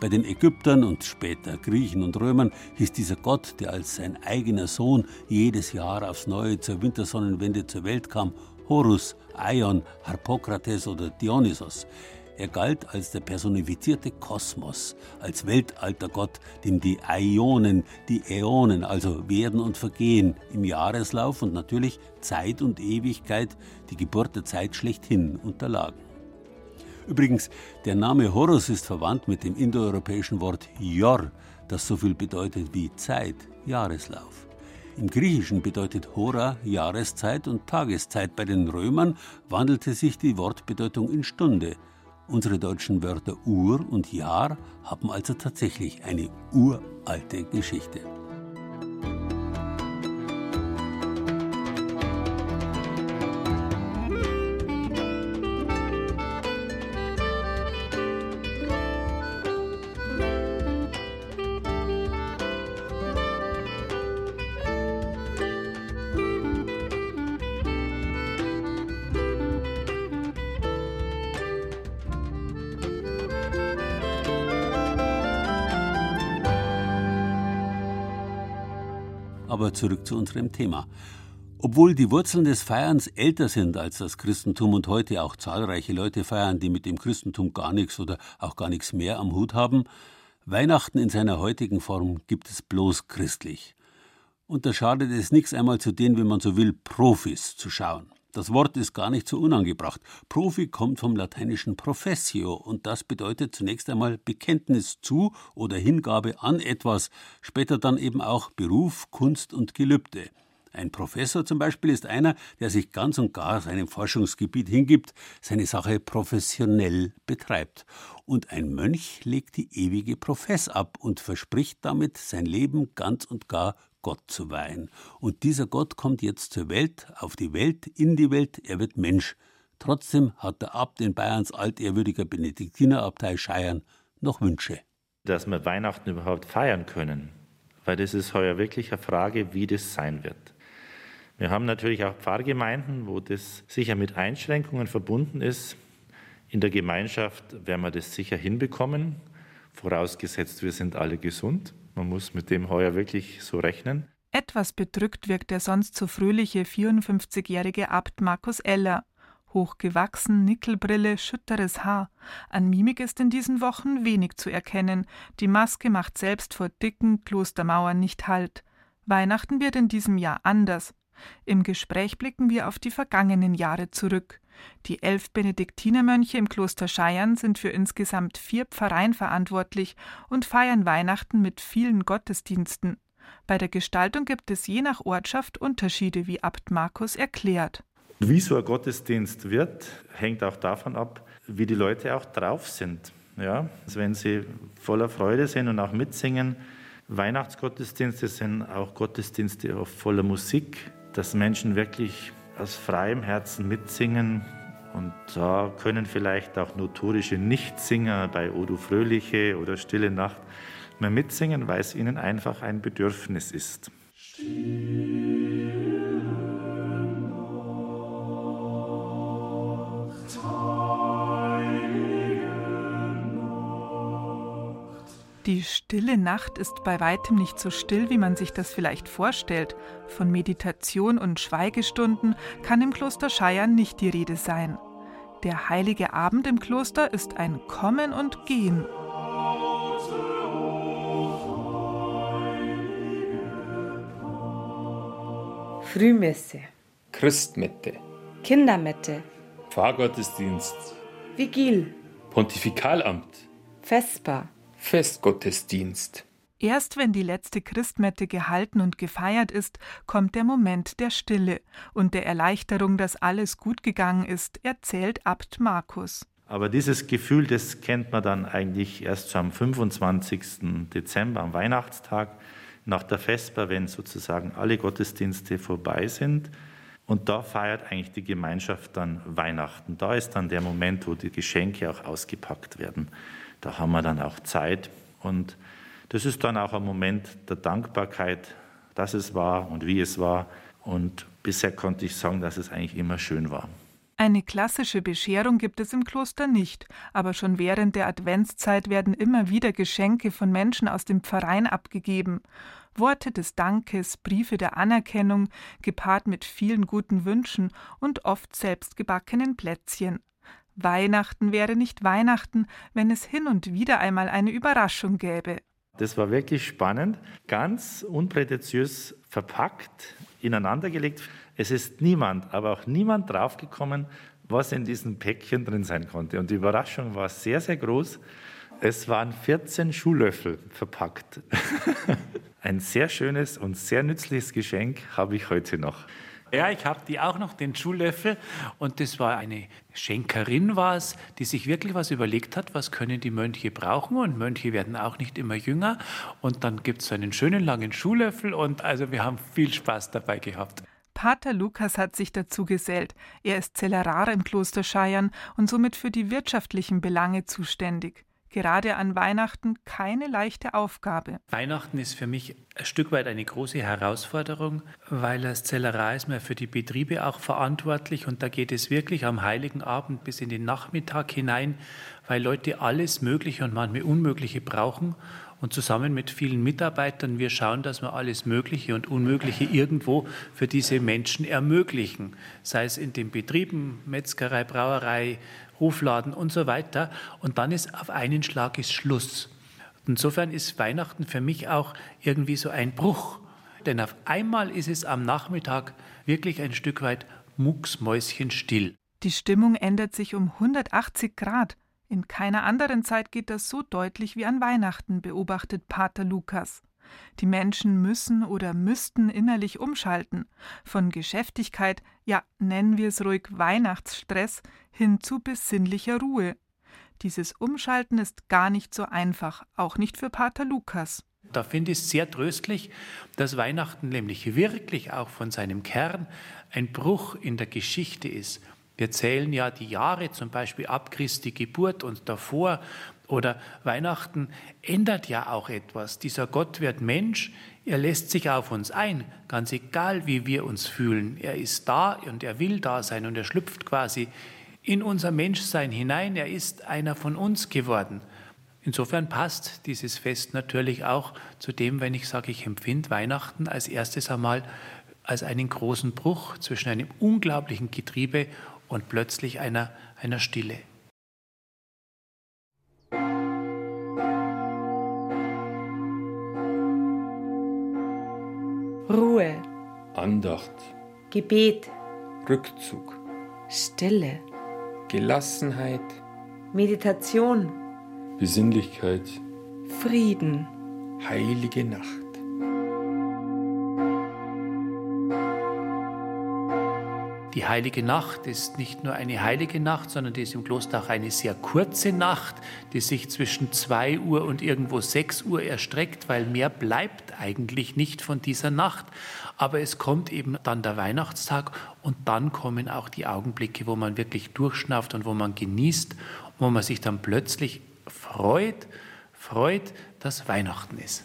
Bei den Ägyptern und später Griechen und Römern hieß dieser Gott, der als sein eigener Sohn jedes Jahr aufs Neue zur Wintersonnenwende zur Welt kam, Horus, Aion, Harpokrates oder Dionysos. Er galt als der personifizierte Kosmos, als Weltaltergott, dem die Aionen, die Äonen, also Werden und Vergehen im Jahreslauf und natürlich Zeit und Ewigkeit, die Geburt der Zeit schlechthin unterlagen. Übrigens, der Name Horus ist verwandt mit dem indoeuropäischen Wort Yor, das so viel bedeutet wie Zeit, Jahreslauf. Im Griechischen bedeutet Hora Jahreszeit und Tageszeit. Bei den Römern wandelte sich die Wortbedeutung in Stunde. Unsere deutschen Wörter Uhr und Jahr haben also tatsächlich eine uralte Geschichte. Aber zurück zu unserem Thema. Obwohl die Wurzeln des Feierns älter sind als das Christentum und heute auch zahlreiche Leute feiern, die mit dem Christentum gar nichts oder auch gar nichts mehr am Hut haben, Weihnachten in seiner heutigen Form gibt es bloß christlich. Und da schadet es nichts einmal zu den, wenn man so will, Profis zu schauen. Das Wort ist gar nicht so unangebracht. Profi kommt vom lateinischen professio und das bedeutet zunächst einmal Bekenntnis zu oder Hingabe an etwas, später dann eben auch Beruf, Kunst und Gelübde. Ein Professor zum Beispiel ist einer, der sich ganz und gar seinem Forschungsgebiet hingibt, seine Sache professionell betreibt. Und ein Mönch legt die ewige Profess ab und verspricht damit sein Leben ganz und gar Gott zu weihen. Und dieser Gott kommt jetzt zur Welt, auf die Welt, in die Welt, er wird Mensch. Trotzdem hat der Abt in Bayerns altehrwürdiger Benediktinerabtei Scheiern noch Wünsche. Dass wir Weihnachten überhaupt feiern können, weil das ist heuer wirklich eine Frage, wie das sein wird. Wir haben natürlich auch Pfarrgemeinden, wo das sicher mit Einschränkungen verbunden ist. In der Gemeinschaft werden wir das sicher hinbekommen, vorausgesetzt wir sind alle gesund. Man muss mit dem heuer wirklich so rechnen. Etwas bedrückt wirkt der sonst so fröhliche 54-jährige Abt Markus Eller. Hochgewachsen, Nickelbrille, schütteres Haar. An Mimik ist in diesen Wochen wenig zu erkennen. Die Maske macht selbst vor dicken Klostermauern nicht Halt. Weihnachten wird in diesem Jahr anders. Im Gespräch blicken wir auf die vergangenen Jahre zurück. Die elf Benediktinermönche im Kloster Scheiern sind für insgesamt vier Pfarreien verantwortlich und feiern Weihnachten mit vielen Gottesdiensten. Bei der Gestaltung gibt es je nach Ortschaft Unterschiede, wie Abt Markus erklärt. Wie so ein Gottesdienst wird, hängt auch davon ab, wie die Leute auch drauf sind. Ja, also wenn sie voller Freude sind und auch mitsingen. Weihnachtsgottesdienste sind auch Gottesdienste voller Musik, dass Menschen wirklich aus freiem Herzen mitsingen. Und da können vielleicht auch notorische Nichtsinger bei Odo Fröhliche oder Stille Nacht mehr mitsingen, weil es ihnen einfach ein Bedürfnis ist. Still. Die stille Nacht ist bei weitem nicht so still, wie man sich das vielleicht vorstellt. Von Meditation und Schweigestunden kann im Kloster Scheiern nicht die Rede sein. Der heilige Abend im Kloster ist ein Kommen und Gehen. Frühmesse, Christmette, Kindermette, Pfarrgottesdienst, Vigil, Pontifikalamt, Vesper, Festgottesdienst. Erst wenn die letzte Christmette gehalten und gefeiert ist, kommt der Moment der Stille und der Erleichterung, dass alles gut gegangen ist, erzählt Abt Markus. Aber dieses Gefühl, das kennt man dann eigentlich erst so am 25. Dezember, am Weihnachtstag, nach der Vesper, wenn sozusagen alle Gottesdienste vorbei sind. Und da feiert eigentlich die Gemeinschaft dann Weihnachten. Da ist dann der Moment, wo die Geschenke auch ausgepackt werden. Da haben wir dann auch Zeit und das ist dann auch ein Moment der Dankbarkeit, dass es war und wie es war. Und bisher konnte ich sagen, dass es eigentlich immer schön war. Eine klassische Bescherung gibt es im Kloster nicht, aber schon während der Adventszeit werden immer wieder Geschenke von Menschen aus dem Pfarrein abgegeben. Worte des Dankes, Briefe der Anerkennung, gepaart mit vielen guten Wünschen und oft selbstgebackenen Plätzchen. Weihnachten wäre nicht Weihnachten, wenn es hin und wieder einmal eine Überraschung gäbe. Das war wirklich spannend, ganz unprätentiös verpackt, ineinandergelegt. Es ist niemand, aber auch niemand draufgekommen, was in diesem Päckchen drin sein konnte. Und die Überraschung war sehr, sehr groß. Es waren 14 Schuhlöffel verpackt. Ein sehr schönes und sehr nützliches Geschenk habe ich heute noch. Ja, ich habe die auch noch, den Schuhlöffel. Und das war eine Schenkerin, war es, die sich wirklich was überlegt hat, was können die Mönche brauchen. Und Mönche werden auch nicht immer jünger. Und dann gibt es so einen schönen langen Schuhlöffel. Und also wir haben viel Spaß dabei gehabt. Pater Lukas hat sich dazu gesellt. Er ist Zellerar im Kloster Scheiern und somit für die wirtschaftlichen Belange zuständig gerade an Weihnachten keine leichte Aufgabe. Weihnachten ist für mich ein Stück weit eine große Herausforderung, weil als Zellerei ist man für die Betriebe auch verantwortlich und da geht es wirklich am heiligen Abend bis in den Nachmittag hinein, weil Leute alles Mögliche und manchmal Unmögliche brauchen und zusammen mit vielen Mitarbeitern wir schauen, dass wir alles Mögliche und Unmögliche irgendwo für diese Menschen ermöglichen, sei es in den Betrieben, Metzgerei, Brauerei, Hofladen und so weiter. Und dann ist auf einen Schlag ist Schluss. Insofern ist Weihnachten für mich auch irgendwie so ein Bruch. Denn auf einmal ist es am Nachmittag wirklich ein Stück weit mucksmäuschenstill. Die Stimmung ändert sich um 180 Grad. In keiner anderen Zeit geht das so deutlich wie an Weihnachten, beobachtet Pater Lukas. Die Menschen müssen oder müssten innerlich umschalten, von Geschäftigkeit, ja nennen wir es ruhig Weihnachtsstress, hin zu besinnlicher Ruhe. Dieses Umschalten ist gar nicht so einfach, auch nicht für Pater Lukas. Da finde ich es sehr tröstlich, dass Weihnachten nämlich wirklich auch von seinem Kern ein Bruch in der Geschichte ist. Wir zählen ja die Jahre zum Beispiel ab Christi Geburt und davor oder Weihnachten ändert ja auch etwas. Dieser Gott wird Mensch, er lässt sich auf uns ein, ganz egal wie wir uns fühlen. Er ist da und er will da sein und er schlüpft quasi in unser Menschsein hinein. Er ist einer von uns geworden. Insofern passt dieses Fest natürlich auch zu dem, wenn ich sage, ich empfinde Weihnachten als erstes einmal als einen großen Bruch zwischen einem unglaublichen Getriebe und plötzlich einer, einer Stille. Ruhe, Andacht, Gebet, Rückzug, Stille, Gelassenheit, Meditation, Besinnlichkeit, Frieden, heilige Nacht. Die heilige Nacht ist nicht nur eine heilige Nacht, sondern die ist im Kloster auch eine sehr kurze Nacht, die sich zwischen 2 Uhr und irgendwo 6 Uhr erstreckt, weil mehr bleibt eigentlich nicht von dieser Nacht. Aber es kommt eben dann der Weihnachtstag und dann kommen auch die Augenblicke, wo man wirklich durchschnauft und wo man genießt, wo man sich dann plötzlich freut, freut, dass Weihnachten ist.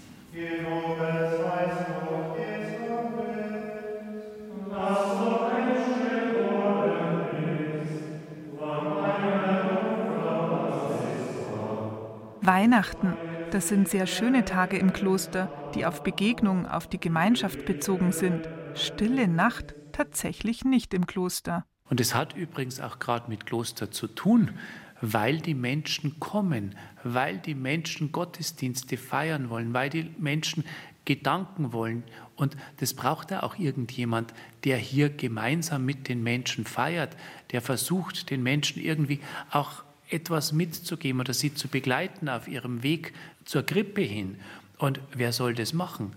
Weihnachten, das sind sehr schöne Tage im Kloster, die auf Begegnung, auf die Gemeinschaft bezogen sind. Stille Nacht tatsächlich nicht im Kloster. Und es hat übrigens auch gerade mit Kloster zu tun, weil die Menschen kommen, weil die Menschen Gottesdienste feiern wollen, weil die Menschen Gedanken wollen. Und das braucht ja auch irgendjemand, der hier gemeinsam mit den Menschen feiert, der versucht, den Menschen irgendwie auch etwas mitzugeben oder sie zu begleiten auf ihrem Weg zur Krippe hin. Und wer soll das machen?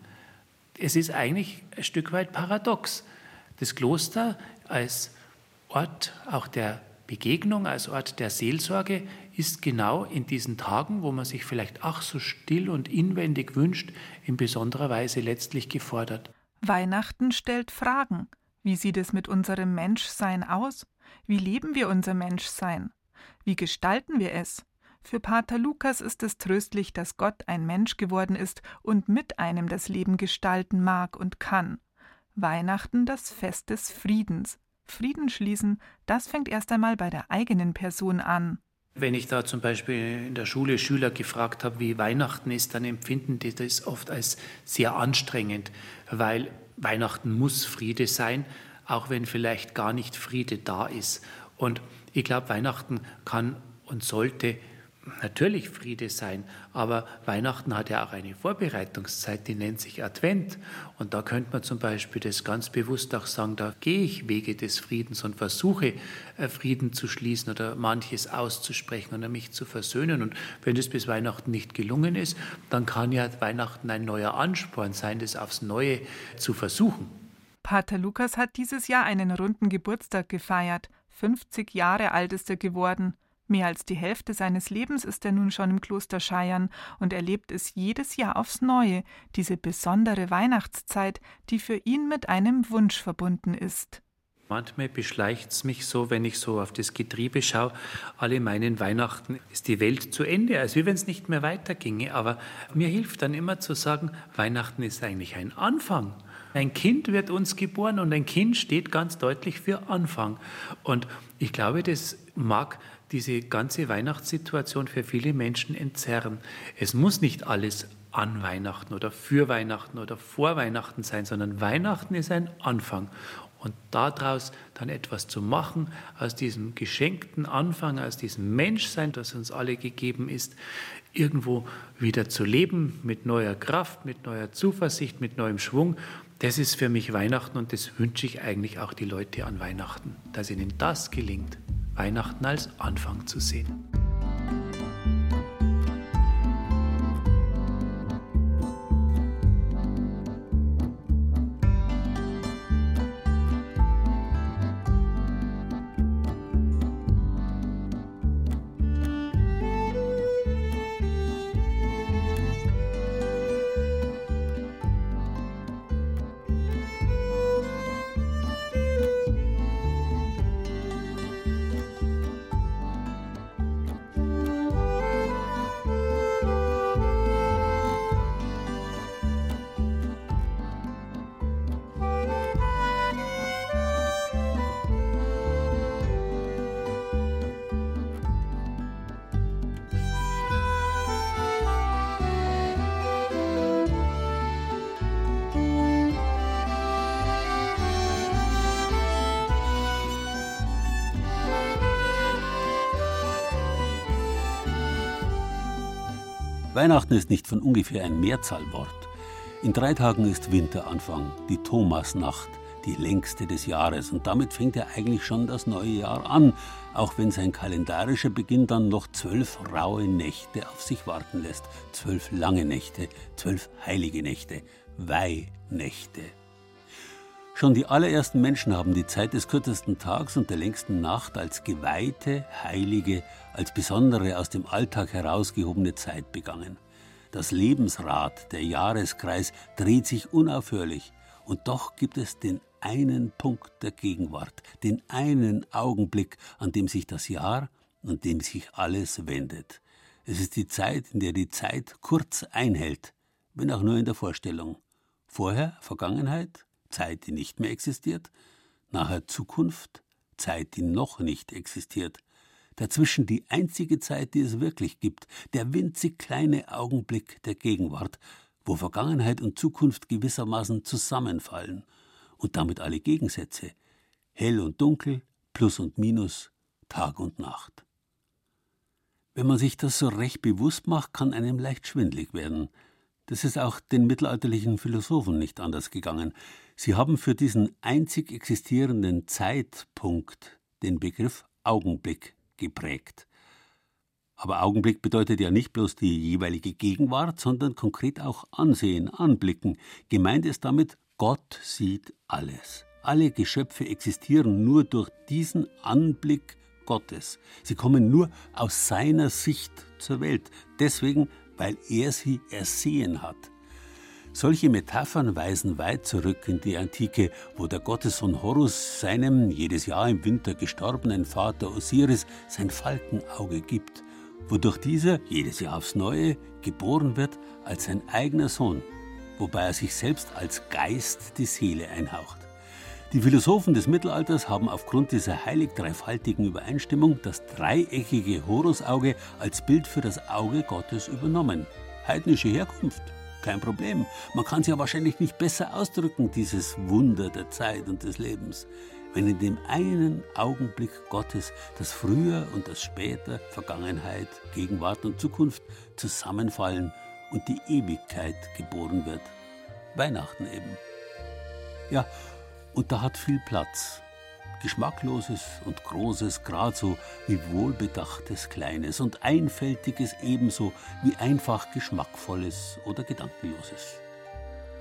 Es ist eigentlich ein Stück weit paradox. Das Kloster als Ort auch der Begegnung, als Ort der Seelsorge ist genau in diesen Tagen, wo man sich vielleicht ach so still und inwendig wünscht, in besonderer Weise letztlich gefordert. Weihnachten stellt Fragen. Wie sieht es mit unserem Menschsein aus? Wie leben wir unser Menschsein? Wie gestalten wir es? Für Pater Lukas ist es tröstlich, dass Gott ein Mensch geworden ist und mit einem das Leben gestalten mag und kann. Weihnachten das Fest des Friedens. Frieden schließen, das fängt erst einmal bei der eigenen Person an. Wenn ich da zum Beispiel in der Schule Schüler gefragt habe, wie Weihnachten ist, dann empfinden die das oft als sehr anstrengend, weil Weihnachten muss Friede sein, auch wenn vielleicht gar nicht Friede da ist. Und ich glaube, Weihnachten kann und sollte natürlich Friede sein, aber Weihnachten hat ja auch eine Vorbereitungszeit, die nennt sich Advent. Und da könnte man zum Beispiel das ganz bewusst auch sagen, da gehe ich Wege des Friedens und versuche äh, Frieden zu schließen oder manches auszusprechen oder mich zu versöhnen. Und wenn das bis Weihnachten nicht gelungen ist, dann kann ja Weihnachten ein neuer Ansporn sein, das aufs Neue zu versuchen. Pater Lukas hat dieses Jahr einen runden Geburtstag gefeiert. 50 Jahre alt ist er geworden. Mehr als die Hälfte seines Lebens ist er nun schon im Kloster Scheiern und erlebt es jedes Jahr aufs Neue, diese besondere Weihnachtszeit, die für ihn mit einem Wunsch verbunden ist. Manchmal beschleicht es mich so, wenn ich so auf das Getriebe schaue, alle meinen Weihnachten ist die Welt zu Ende, als wenn es nicht mehr weiterginge. Aber mir hilft dann immer zu sagen, Weihnachten ist eigentlich ein Anfang. Ein Kind wird uns geboren und ein Kind steht ganz deutlich für Anfang. Und ich glaube, das mag diese ganze Weihnachtssituation für viele Menschen entzerren. Es muss nicht alles an Weihnachten oder für Weihnachten oder vor Weihnachten sein, sondern Weihnachten ist ein Anfang. Und daraus dann etwas zu machen, aus diesem geschenkten Anfang, aus diesem Menschsein, das uns alle gegeben ist, irgendwo wieder zu leben mit neuer Kraft, mit neuer Zuversicht, mit neuem Schwung das ist für mich Weihnachten und das wünsche ich eigentlich auch die Leute an Weihnachten, dass ihnen das gelingt, Weihnachten als Anfang zu sehen. Weihnachten ist nicht von ungefähr ein Mehrzahlwort. In drei Tagen ist Winteranfang, die Thomasnacht, die längste des Jahres. Und damit fängt ja eigentlich schon das neue Jahr an, auch wenn sein kalendarischer Beginn dann noch zwölf raue Nächte auf sich warten lässt. Zwölf lange Nächte, zwölf heilige Nächte, Weihnächte. Schon die allerersten Menschen haben die Zeit des kürzesten Tags und der längsten Nacht als geweihte, heilige, als besondere aus dem Alltag herausgehobene Zeit begangen. Das Lebensrad, der Jahreskreis, dreht sich unaufhörlich. Und doch gibt es den einen Punkt der Gegenwart, den einen Augenblick, an dem sich das Jahr, an dem sich alles wendet. Es ist die Zeit, in der die Zeit kurz einhält, wenn auch nur in der Vorstellung. Vorher Vergangenheit, Zeit, die nicht mehr existiert, nachher Zukunft, Zeit, die noch nicht existiert, dazwischen die einzige Zeit, die es wirklich gibt, der winzig kleine Augenblick der Gegenwart, wo Vergangenheit und Zukunft gewissermaßen zusammenfallen und damit alle Gegensätze, hell und dunkel, Plus und Minus, Tag und Nacht. Wenn man sich das so recht bewusst macht, kann einem leicht schwindlig werden. Das ist auch den mittelalterlichen Philosophen nicht anders gegangen. Sie haben für diesen einzig existierenden Zeitpunkt den Begriff Augenblick geprägt. Aber Augenblick bedeutet ja nicht bloß die jeweilige Gegenwart, sondern konkret auch Ansehen, Anblicken. Gemeint ist damit, Gott sieht alles. Alle Geschöpfe existieren nur durch diesen Anblick Gottes. Sie kommen nur aus seiner Sicht zur Welt. Deswegen, weil er sie ersehen hat. Solche Metaphern weisen weit zurück in die Antike, wo der Gottessohn Horus seinem jedes Jahr im Winter gestorbenen Vater Osiris sein Falkenauge gibt, wodurch dieser jedes Jahr aufs Neue geboren wird als sein eigener Sohn, wobei er sich selbst als Geist die Seele einhaucht. Die Philosophen des Mittelalters haben aufgrund dieser heilig-dreifaltigen Übereinstimmung das dreieckige Horusauge als Bild für das Auge Gottes übernommen. Heidnische Herkunft, kein Problem. Man kann es ja wahrscheinlich nicht besser ausdrücken, dieses Wunder der Zeit und des Lebens, wenn in dem einen Augenblick Gottes das Früher und das Später, Vergangenheit, Gegenwart und Zukunft zusammenfallen und die Ewigkeit geboren wird. Weihnachten eben. Ja, und da hat viel Platz. Geschmackloses und Großes, grad so wie wohlbedachtes Kleines und Einfältiges ebenso wie einfach Geschmackvolles oder Gedankenloses.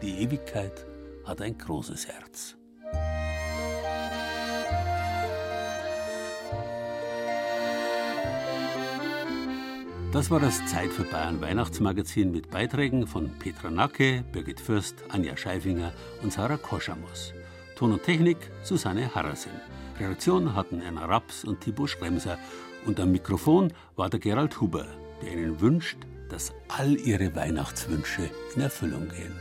Die Ewigkeit hat ein großes Herz. Das war das Zeit für Bayern Weihnachtsmagazin mit Beiträgen von Petra Nacke, Birgit Fürst, Anja Scheifinger und Sarah Koschamos. Ton und Technik Susanne Harrasin. Redaktion hatten Erna Raps und Tibor Schremser. Und am Mikrofon war der Gerald Huber, der Ihnen wünscht, dass all Ihre Weihnachtswünsche in Erfüllung gehen.